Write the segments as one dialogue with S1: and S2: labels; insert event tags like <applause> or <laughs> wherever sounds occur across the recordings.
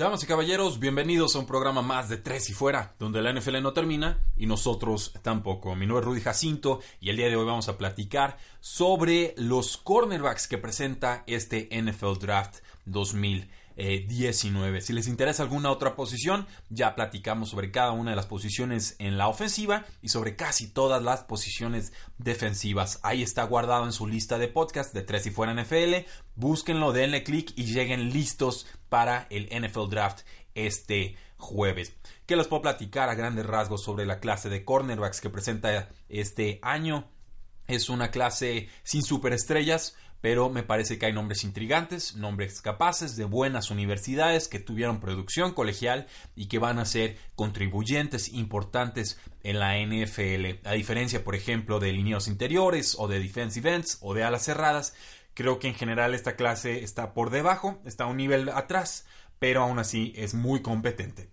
S1: Damas y caballeros, bienvenidos a un programa más de Tres y Fuera, donde la NFL no termina y nosotros tampoco. Mi nombre es Rudy Jacinto y el día de hoy vamos a platicar sobre los cornerbacks que presenta este NFL Draft 2020. 19. Eh, si les interesa alguna otra posición, ya platicamos sobre cada una de las posiciones en la ofensiva y sobre casi todas las posiciones defensivas. Ahí está guardado en su lista de podcast de Tres y Fuera NFL. Búsquenlo, denle clic y lleguen listos para el NFL Draft este jueves. ¿Qué les puedo platicar a grandes rasgos sobre la clase de cornerbacks que presenta este año? Es una clase sin superestrellas, pero me parece que hay nombres intrigantes, nombres capaces de buenas universidades que tuvieron producción colegial y que van a ser contribuyentes importantes en la NFL. A diferencia, por ejemplo, de lineos interiores o de defensive ends o de alas cerradas, creo que en general esta clase está por debajo, está un nivel atrás, pero aún así es muy competente.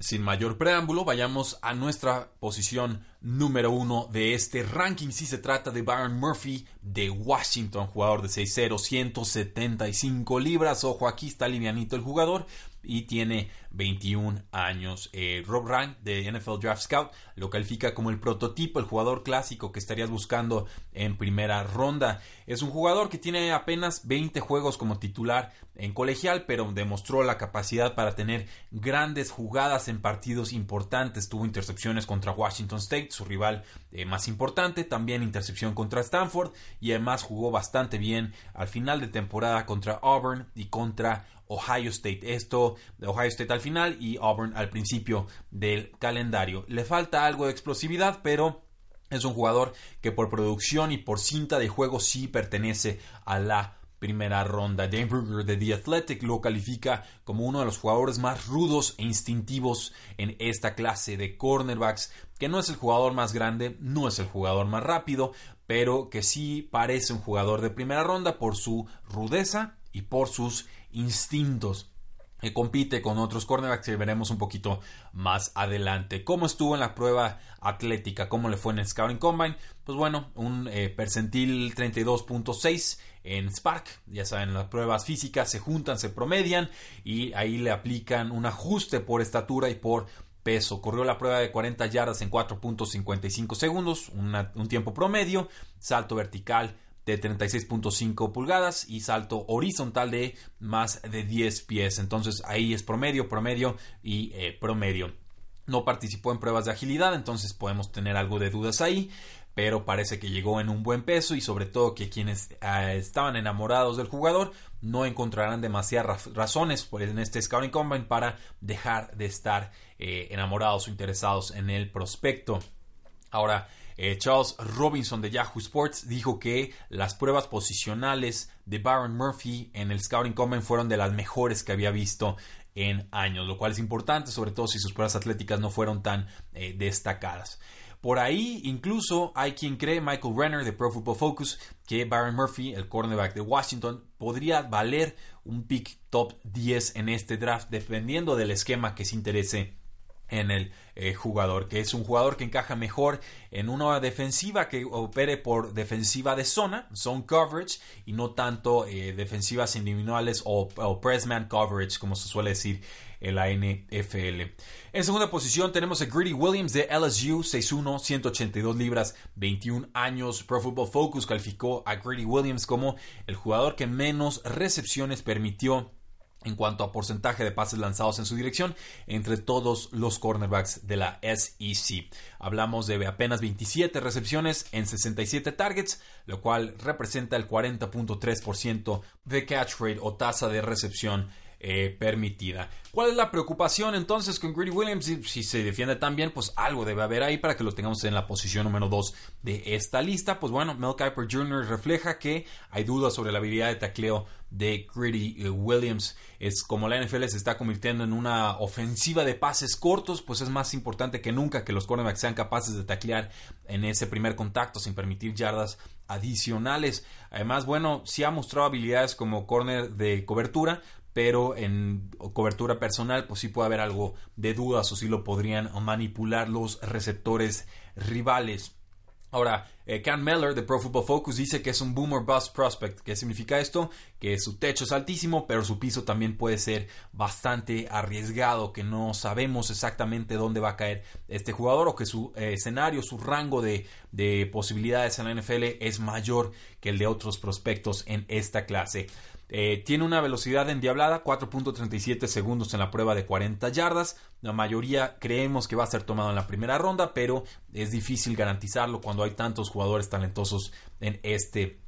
S1: Sin mayor preámbulo, vayamos a nuestra posición número uno de este ranking. Si se trata de Byron Murphy de Washington, jugador de 6'0, 175 libras. Ojo, aquí está livianito el jugador y tiene 21 años. Eh, Rob Rank de NFL Draft Scout lo califica como el prototipo, el jugador clásico que estarías buscando en primera ronda. Es un jugador que tiene apenas 20 juegos como titular en colegial, pero demostró la capacidad para tener grandes jugadas en partidos importantes. Tuvo intercepciones contra Washington State, su rival eh, más importante, también intercepción contra Stanford y además jugó bastante bien al final de temporada contra Auburn y contra Ohio State. Esto de Ohio State al final y Auburn al principio del calendario. Le falta algo de explosividad, pero es un jugador que por producción y por cinta de juego sí pertenece a la primera ronda. Dane Brugger de The Athletic lo califica como uno de los jugadores más rudos e instintivos en esta clase de cornerbacks, que no es el jugador más grande, no es el jugador más rápido, pero que sí parece un jugador de primera ronda por su rudeza y por sus instintos. Que compite con otros cornerbacks que veremos un poquito más adelante. ¿Cómo estuvo en la prueba atlética? ¿Cómo le fue en el Scouting Combine? Pues bueno, un eh, percentil 32.6 en Spark. Ya saben, las pruebas físicas se juntan, se promedian y ahí le aplican un ajuste por estatura y por peso. Corrió la prueba de 40 yardas en 4.55 segundos, un tiempo promedio, salto vertical de 36.5 pulgadas y salto horizontal de más de 10 pies. Entonces ahí es promedio, promedio y eh, promedio. No participó en pruebas de agilidad, entonces podemos tener algo de dudas ahí, pero parece que llegó en un buen peso y sobre todo que quienes eh, estaban enamorados del jugador no encontrarán demasiadas razones en este Scouting Combine para dejar de estar eh, enamorados o interesados en el prospecto. Ahora, eh, Charles Robinson de Yahoo Sports dijo que las pruebas posicionales de Baron Murphy en el Scouting Combine fueron de las mejores que había visto en años, lo cual es importante, sobre todo si sus pruebas atléticas no fueron tan eh, destacadas. Por ahí incluso hay quien cree, Michael Renner de Pro Football Focus, que Baron Murphy, el cornerback de Washington, podría valer un pick top 10 en este draft, dependiendo del esquema que se interese en el eh, jugador, que es un jugador que encaja mejor en una defensiva que opere por defensiva de zona, zone coverage, y no tanto eh, defensivas individuales o, o press man coverage, como se suele decir en la NFL. En segunda posición tenemos a Greedy Williams de LSU, 6'1, 182 libras, 21 años. Pro Football Focus calificó a Greedy Williams como el jugador que menos recepciones permitió en cuanto a porcentaje de pases lanzados en su dirección entre todos los cornerbacks de la SEC. Hablamos de apenas 27 recepciones en 67 targets, lo cual representa el 40.3% de catch rate o tasa de recepción eh, permitida. ¿Cuál es la preocupación entonces con Greedy Williams? Si, se defiende tan bien, pues algo debe haber ahí para que lo tengamos en la posición número 2 de esta lista. Pues bueno, Mel Kiper Jr. refleja que hay dudas sobre la habilidad de tacleo de Greedy eh, Williams. Es como la NFL se está convirtiendo en una ofensiva de pases cortos, pues es más importante que nunca que los cornerbacks sean capaces de taclear en ese primer contacto sin permitir yardas adicionales. Además, bueno, sí ha mostrado habilidades como corner de cobertura, pero en cobertura personal pues sí puede haber algo de dudas o si lo podrían manipular los receptores rivales. Ahora, eh, Ken Meller de Pro Football Focus dice que es un boomer bust prospect. ¿Qué significa esto? Que su techo es altísimo, pero su piso también puede ser bastante arriesgado, que no sabemos exactamente dónde va a caer este jugador o que su eh, escenario, su rango de posibilidades en la NFL es mayor que el de otros prospectos en esta clase. Eh, tiene una velocidad endiablada, 4.37 segundos en la prueba de 40 yardas. La mayoría creemos que va a ser tomado en la primera ronda, pero es difícil garantizarlo cuando hay tantos jugadores talentosos en este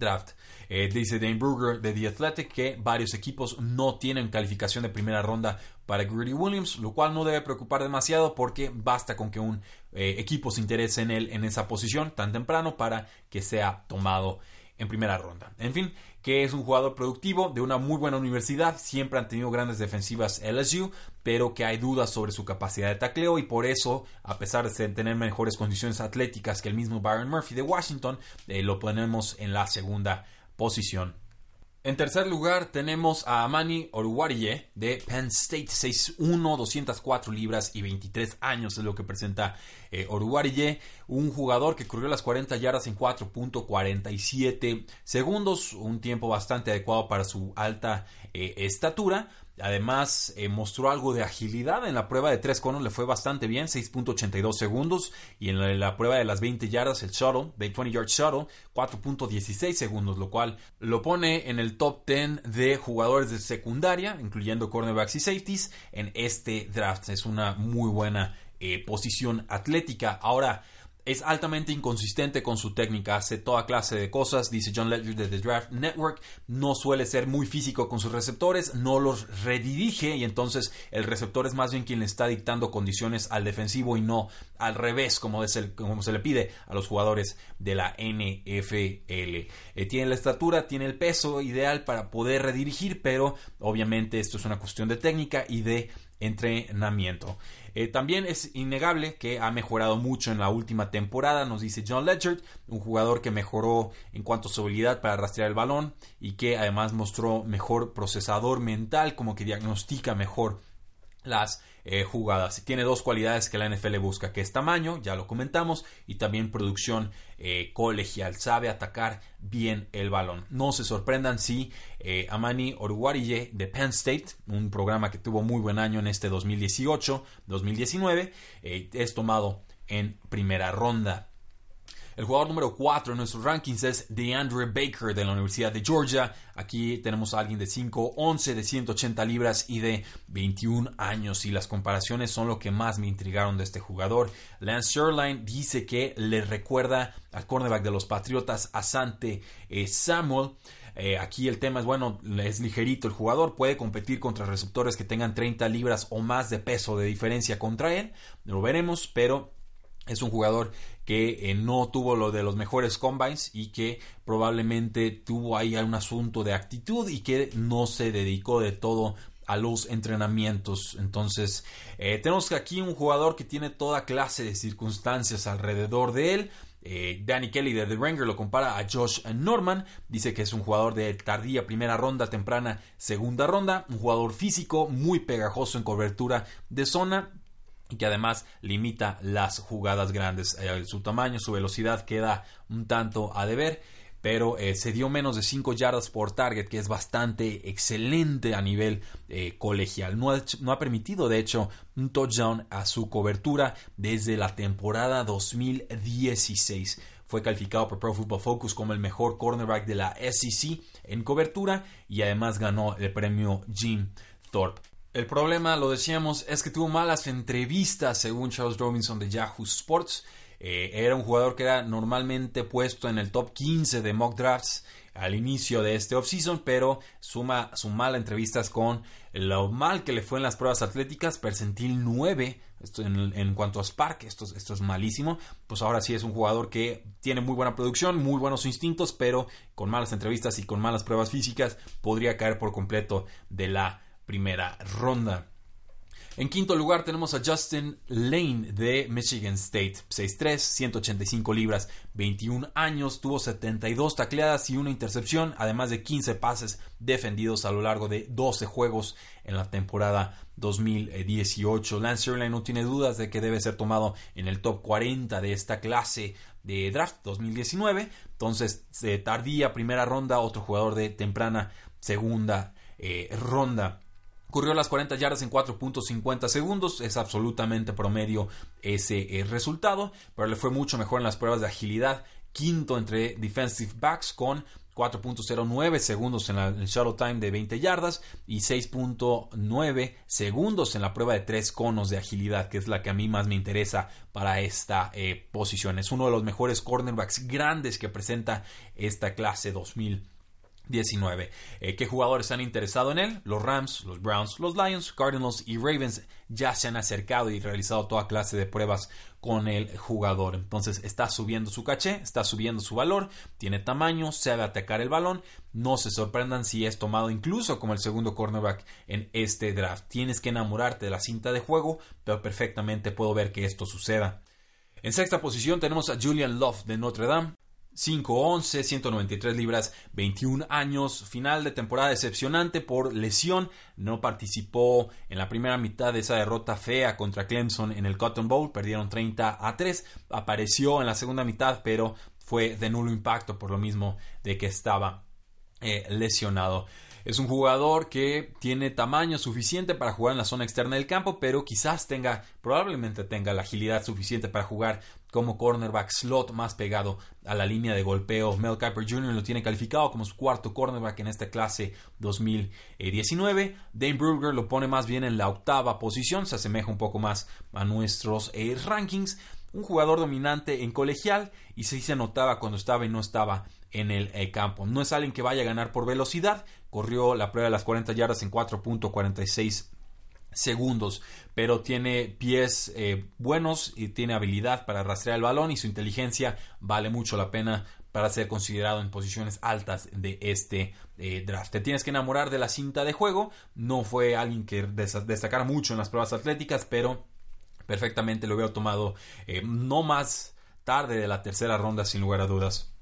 S1: draft. Eh, dice Dane Brugger de The Athletic que varios equipos no tienen calificación de primera ronda para Greedy Williams, lo cual no debe preocupar demasiado porque basta con que un eh, equipo se interese en él en esa posición tan temprano para que sea tomado en primera ronda. En fin, que es un jugador productivo de una muy buena universidad, siempre han tenido grandes defensivas LSU, pero que hay dudas sobre su capacidad de tacleo y por eso, a pesar de tener mejores condiciones atléticas que el mismo Byron Murphy de Washington, eh, lo ponemos en la segunda posición en tercer lugar tenemos a Amani Oruwariye de Penn State, 6'1, 204 libras y 23 años es lo que presenta eh, un jugador que corrió las 40 yardas en 4.47 segundos, un tiempo bastante adecuado para su alta eh, estatura. Además, eh, mostró algo de agilidad en la prueba de tres conos, le fue bastante bien, 6.82 segundos. Y en la, prueba de las 20 yardas, el shuttle, de 20 yard shuttle, 4.16 segundos, lo cual lo pone en el top 10 de jugadores de secundaria, incluyendo cornerbacks y safeties, en este draft. Es una muy buena eh, posición atlética. Ahora, es altamente inconsistente con su técnica, hace toda clase de cosas, dice John Ledger de The Draft Network, no suele ser muy físico con sus receptores, no los redirige y entonces el receptor es más bien quien le está dictando condiciones al defensivo y no al revés como, como se le pide a los jugadores de la NFL. Eh, tiene la estatura, tiene el peso ideal para poder redirigir, pero obviamente esto es una cuestión de técnica y de entrenamiento. Eh, también es innegable que ha mejorado mucho en la última temporada, nos dice John Ledger, un jugador que mejoró en cuanto a su habilidad para rastrear el balón y que además mostró mejor procesador mental, como que diagnostica mejor las eh, jugadas. Tiene dos cualidades que la NFL busca, que es tamaño, ya lo comentamos, y también producción eh, colegial. Sabe atacar bien el balón. No se sorprendan si eh, Amani Oruwarije de Penn State, un programa que tuvo muy buen año en este 2018-2019, es tomado en primera ronda. El jugador número 4 en nuestros rankings es DeAndre Baker de la Universidad de Georgia. Aquí tenemos a alguien de 5'11, de 180 libras y de 21 años. Y las comparaciones son lo que más me intrigaron de este jugador. Lance Sherline dice que le recuerda al cornerback de los Patriotas, Asante eh, Samuel. Eh, aquí el tema es, bueno, es ligerito el jugador, puede competir contra receptores que tengan 30 libras o más de peso de diferencia contra él, lo veremos, pero es un jugador que eh, no tuvo lo de los mejores combines y que probablemente tuvo ahí un asunto de actitud y que no se dedicó de todo a los entrenamientos. Entonces, eh, tenemos aquí un jugador que tiene toda clase de circunstancias alrededor de él. Eh, Danny Kelly de The Ranger lo compara a Josh Norman. Dice que es un jugador de tardía primera ronda, temprana segunda ronda. Un jugador físico, muy pegajoso en cobertura de zona y que además limita las jugadas grandes. Eh, su tamaño, su velocidad queda un tanto a deber, pero eh, se dio menos de 5 yardas por target, que es bastante excelente a nivel eh, colegial. No ha, no ha, permitido, de hecho, un touchdown a su cobertura desde la temporada 2016. Fue calificado por Pro Football Focus como el mejor cornerback de la SEC en cobertura y además ganó el premio Jim Thorpe. El problema, lo decíamos, es que tuvo malas entrevistas según Charles Robinson de Yahoo Sports. Eh, era un jugador que era normalmente puesto en el top 15 de mock drafts al inicio de este offseason, pero suma su mala entrevistas con lo mal que le fue en las pruebas atléticas, percentil 9 esto en, cuanto a Spark, esto, esto es malísimo, pues ahora sí es un jugador que tiene muy buena producción, muy buenos instintos, pero con malas entrevistas y con malas pruebas físicas podría caer por completo de la primera ronda. En quinto lugar tenemos a Justin Lane de Michigan State, 6'3, 185 libras, 21 años, tuvo 72 tacleadas y una intercepción, además de 15 pases defendidos a lo largo de 12 juegos en la temporada 2018. Lance Erline no tiene dudas de que debe ser tomado en el top 40 de esta clase de draft 2019. Entonces, tardía primera ronda, otro jugador de temprana segunda eh, ronda. Corrió las 40 yardas en 4.50 segundos, es absolutamente promedio ese eh, resultado, pero le fue mucho mejor en las pruebas de agilidad. Quinto entre defensive backs con 4.09 segundos en, el shuttle time de 20 yardas y 6.9 segundos en la prueba de tres conos de agilidad, que es la que a mí más me interesa para esta eh, posición. Es uno de los mejores cornerbacks grandes que presenta esta clase 2000. 19. Eh, ¿Qué jugadores han interesado en él? Los Rams, los Browns, los Lions, Cardinals y Ravens ya se han acercado y realizado toda clase de pruebas con el jugador. Entonces está subiendo su caché, está subiendo su valor, tiene tamaño, sabe atacar el balón. No se sorprendan si es tomado incluso como el segundo cornerback en este draft. Tienes que enamorarte de la cinta de juego, pero perfectamente puedo ver que esto suceda. En sexta posición tenemos a Julian Love de Notre Dame. 5'11, 193 libras, 21 años, final de temporada decepcionante por lesión, no participó en la primera mitad de esa derrota fea contra Clemson en el Cotton Bowl, perdieron 30 a 3, apareció en la segunda mitad, pero fue de nulo impacto por lo mismo de que estaba eh, lesionado. Es un jugador que tiene tamaño suficiente para jugar en la zona externa del campo, pero quizás tenga, probablemente tenga la agilidad suficiente para jugar como cornerback slot más pegado a la línea de golpeo. Mel Kiper Jr. lo tiene calificado como su cuarto cornerback en esta clase 2019. Dane Brugger lo pone más bien en la octava posición, se asemeja un poco más a nuestros eh, rankings. Un jugador dominante en colegial y se notaba cuando estaba y no estaba en el eh, campo. No es alguien que vaya a ganar por velocidad, corrió la prueba de las 40 yardas en 4.46 segundos, pero tiene pies eh, buenos y tiene habilidad para rastrear el balón y su inteligencia vale mucho la pena para ser considerado en posiciones altas de este eh, draft. Te tienes que enamorar de la cinta de juego, no fue alguien que destacara mucho en las pruebas atléticas, pero perfectamente lo hubiera tomado no más tarde de la tercera ronda sin lugar a dudas.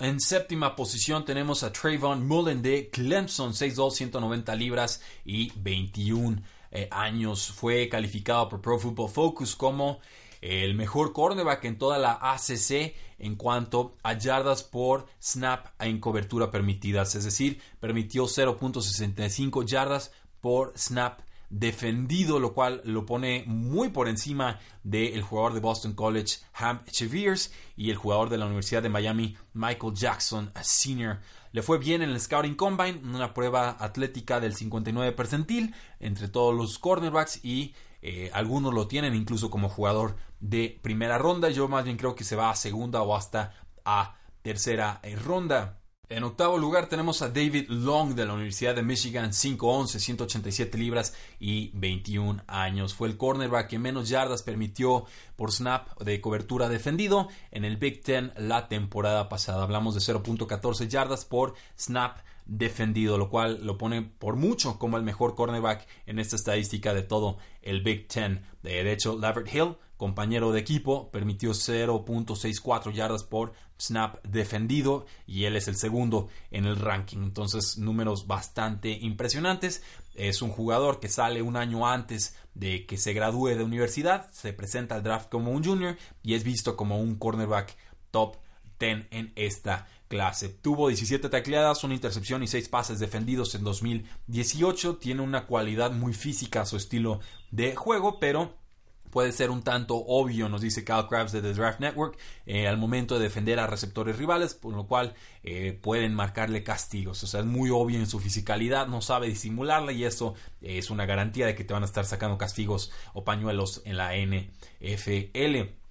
S1: En séptima posición tenemos a Trayvon Mullen de Clemson, 6'2, 190 libras y 21 eh, años. Fue calificado por Pro Football Focus como el mejor cornerback en toda la ACC en cuanto a yardas por snap en cobertura permitidas, es decir, permitió 0.65 yardas por snap defendido, lo cual lo pone muy por encima del jugador de Boston College, Ham Cheviers, y el jugador de la Universidad de Miami, Michael Jackson Sr. Le fue bien en el Scouting Combine, una prueba atlética del 59 percentil entre todos los cornerbacks y eh, algunos lo tienen incluso como jugador de primera ronda. Yo más bien creo que se va a segunda o hasta a tercera eh, ronda. En octavo lugar tenemos a David Long de la Universidad de Michigan, 5'11, 187 libras y 21 años. Fue el cornerback que menos yardas permitió por snap de cobertura defendido en el Big Ten la temporada pasada. Hablamos de 0.14 yardas por snap defendido, lo cual lo pone por mucho como el mejor cornerback en esta estadística de todo el Big Ten. De hecho, Lavert Hill compañero de equipo, permitió 0.64 yardas por snap defendido y él es el segundo en el ranking. Entonces, números bastante impresionantes. Es un jugador que sale un año antes de que se gradúe de universidad, se presenta al draft como un junior y es visto como un cornerback top 10 en esta clase. Tuvo 17 tacleadas, una intercepción y 6 pases defendidos en 2018. Tiene una cualidad muy física a su estilo de juego, pero puede ser un tanto obvio, nos dice Cal Krabs de The Draft Network, eh, al momento de defender a receptores rivales, por lo cual eh, pueden marcarle castigos. O sea, es muy obvio en su fisicalidad, no sabe disimularla y eso es una garantía de que te van a estar sacando castigos o pañuelos en la NFL.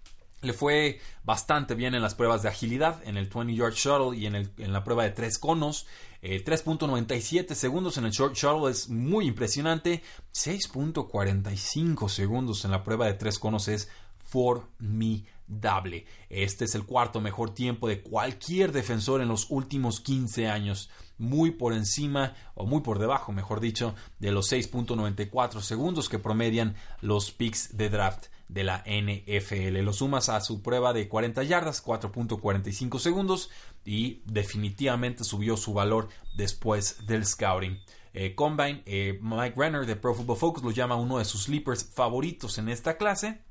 S1: Le fue bastante bien en las pruebas de agilidad, en el 20 yard shuttle y en, el, en la prueba de tres conos. 3.97 eh, segundos en el short shuttle es muy impresionante. 6.45 segundos en la prueba de tres conos es formidable. Este es el cuarto mejor tiempo de cualquier defensor en los últimos 15 años. Muy por encima, o muy por debajo, mejor dicho, de los 6.94 segundos que promedian los picks de draft de la NFL. Lo sumas a su prueba de 40 yardas, 4.45 segundos y definitivamente subió su valor después del scouting. Eh, Combine, eh, Mike Renner de Pro Football Focus lo llama uno de sus sleepers favoritos en esta clase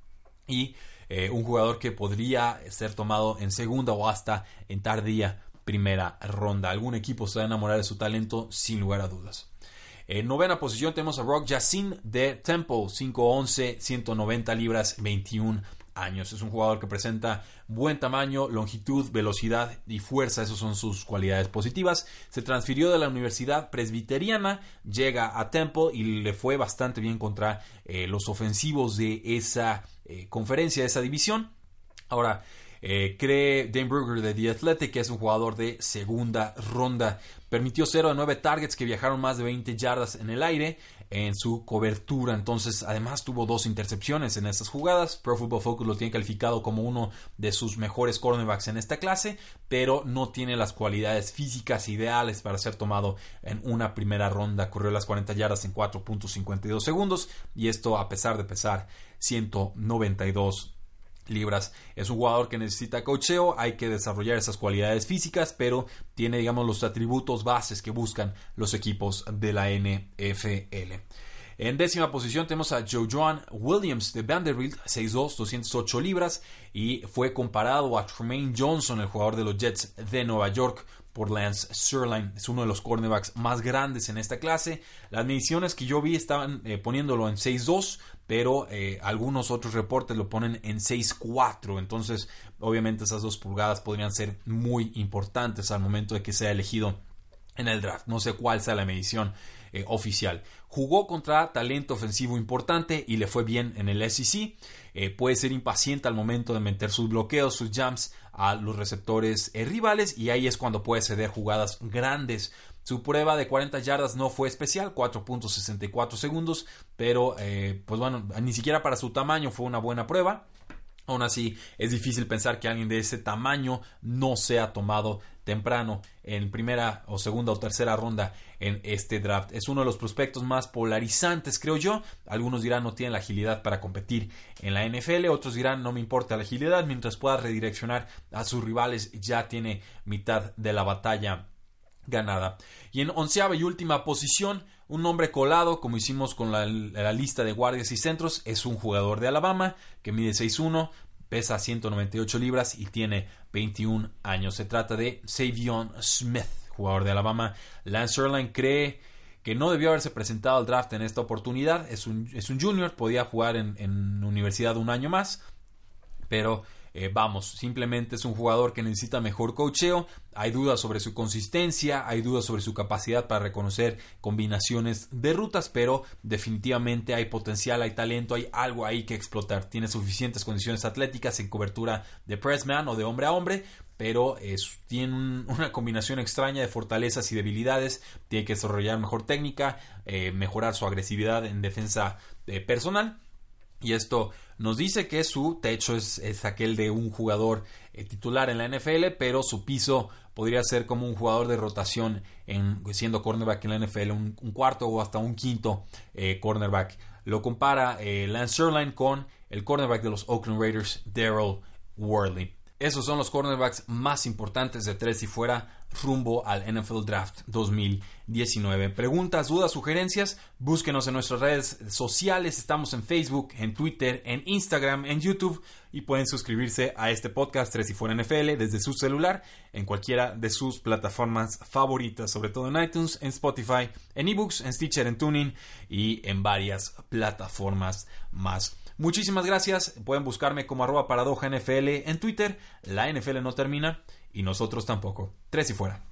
S1: y eh, un jugador que podría ser tomado en segunda o hasta en tardía primera ronda. Algún equipo se va a enamorar de su talento sin lugar a dudas. En novena posición tenemos a Rock Yassin de Temple, 5'11, 190 libras, 21 años. Es un jugador que presenta buen tamaño, longitud, velocidad y fuerza. Esas son sus cualidades positivas. Se transfirió de la Universidad Presbiteriana, llega a Temple y le fue bastante bien contra eh, los ofensivos de esa eh, conferencia, de esa división. Ahora, eh, cree Dane Brugger de The Athletic, que es un jugador de segunda ronda. Permitió 0 de 9 targets que viajaron más de 20 yardas en el aire en su cobertura. Entonces, además tuvo dos intercepciones en estas jugadas. Pro Football Focus lo tiene calificado como uno de sus mejores cornerbacks en esta clase, pero no tiene las cualidades físicas ideales para ser tomado en una primera ronda. Corrió las 40 yardas en 4.52 segundos y esto a pesar de pesar 192 libras. Es un jugador que necesita cocheo, hay que desarrollar esas cualidades físicas, pero tiene, digamos, los atributos bases que buscan los equipos de la NFL. En décima posición tenemos a Joe John Williams de Vanderbilt, 6'2, 208 libras, y fue comparado a Tremaine Johnson, el jugador de los Jets de Nueva York, por Lance Sirline. Es uno de los cornerbacks más grandes en esta clase. Las mediciones que yo vi estaban eh, poniéndolo en 6'2, pero eh, algunos otros reportes lo ponen en 6'4. Entonces, obviamente esas dos pulgadas podrían ser muy importantes al momento de que sea elegido en el draft. No sé cuál sea la medición eh, oficial. Jugó contra talento ofensivo importante y le fue bien en el SEC. Puede ser impaciente al momento de meter sus bloqueos, sus jumps a los receptores rivales y ahí es cuando puede ceder jugadas grandes su prueba de 40 yardas no fue especial, 4.64 segundos, pero eh, pues bueno, ni siquiera para su tamaño fue una buena prueba. Aún así, es difícil pensar que alguien de ese tamaño no sea tomado temprano en primera o segunda o tercera ronda en este draft. Es uno de los prospectos más polarizantes, creo yo. Algunos dirán no tiene la agilidad para competir en la NFL, otros dirán no me importa la agilidad, mientras pueda redireccionar a sus rivales ya tiene mitad de la batalla ganada. Y en onceava y última posición, un nombre colado, como hicimos con la, lista de guardias y centros, es un jugador de Alabama que mide 6'1, pesa 198 libras y tiene 21 años. Se trata de Savion Smith, jugador de Alabama. Lance Erline cree que no debió haberse presentado al draft en esta oportunidad. Es un, es un junior, podía jugar en universidad un año más, pero eh, vamos, simplemente es un jugador que necesita mejor cocheo. Hay dudas sobre su consistencia, hay dudas sobre su capacidad para reconocer combinaciones de rutas, pero definitivamente hay potencial, hay talento, hay algo ahí que explotar. Tiene suficientes condiciones atléticas en cobertura de pressman o de hombre a hombre, pero tiene <laughs> una combinación extraña de fortalezas y debilidades. Tiene que desarrollar mejor técnica, eh, mejorar su agresividad en defensa eh, personal. Y esto nos dice que su techo es, aquel de un jugador eh, titular en la NFL, pero su piso podría ser como un jugador de rotación en, siendo cornerback en la NFL, un, cuarto o hasta un quinto eh, cornerback. Lo compara eh, Lance Sherline con el cornerback de los Oakland Raiders, Daryl Worley. Esos son los cornerbacks más importantes de tres y fuera rumbo al NFL Draft 2019. Preguntas, dudas, sugerencias, búsquenos en nuestras redes sociales. Estamos en Facebook, en Twitter, en Instagram, en YouTube y pueden suscribirse a este podcast Tres y Fuera NFL desde su celular en cualquiera de sus plataformas favoritas, sobre todo en iTunes, en Spotify, en eBooks, en Stitcher, en Tuning y en varias plataformas más. Muchísimas gracias. Pueden buscarme como arroba paradoja NFL en Twitter. La NFL no termina y nosotros tampoco. Tres y fuera.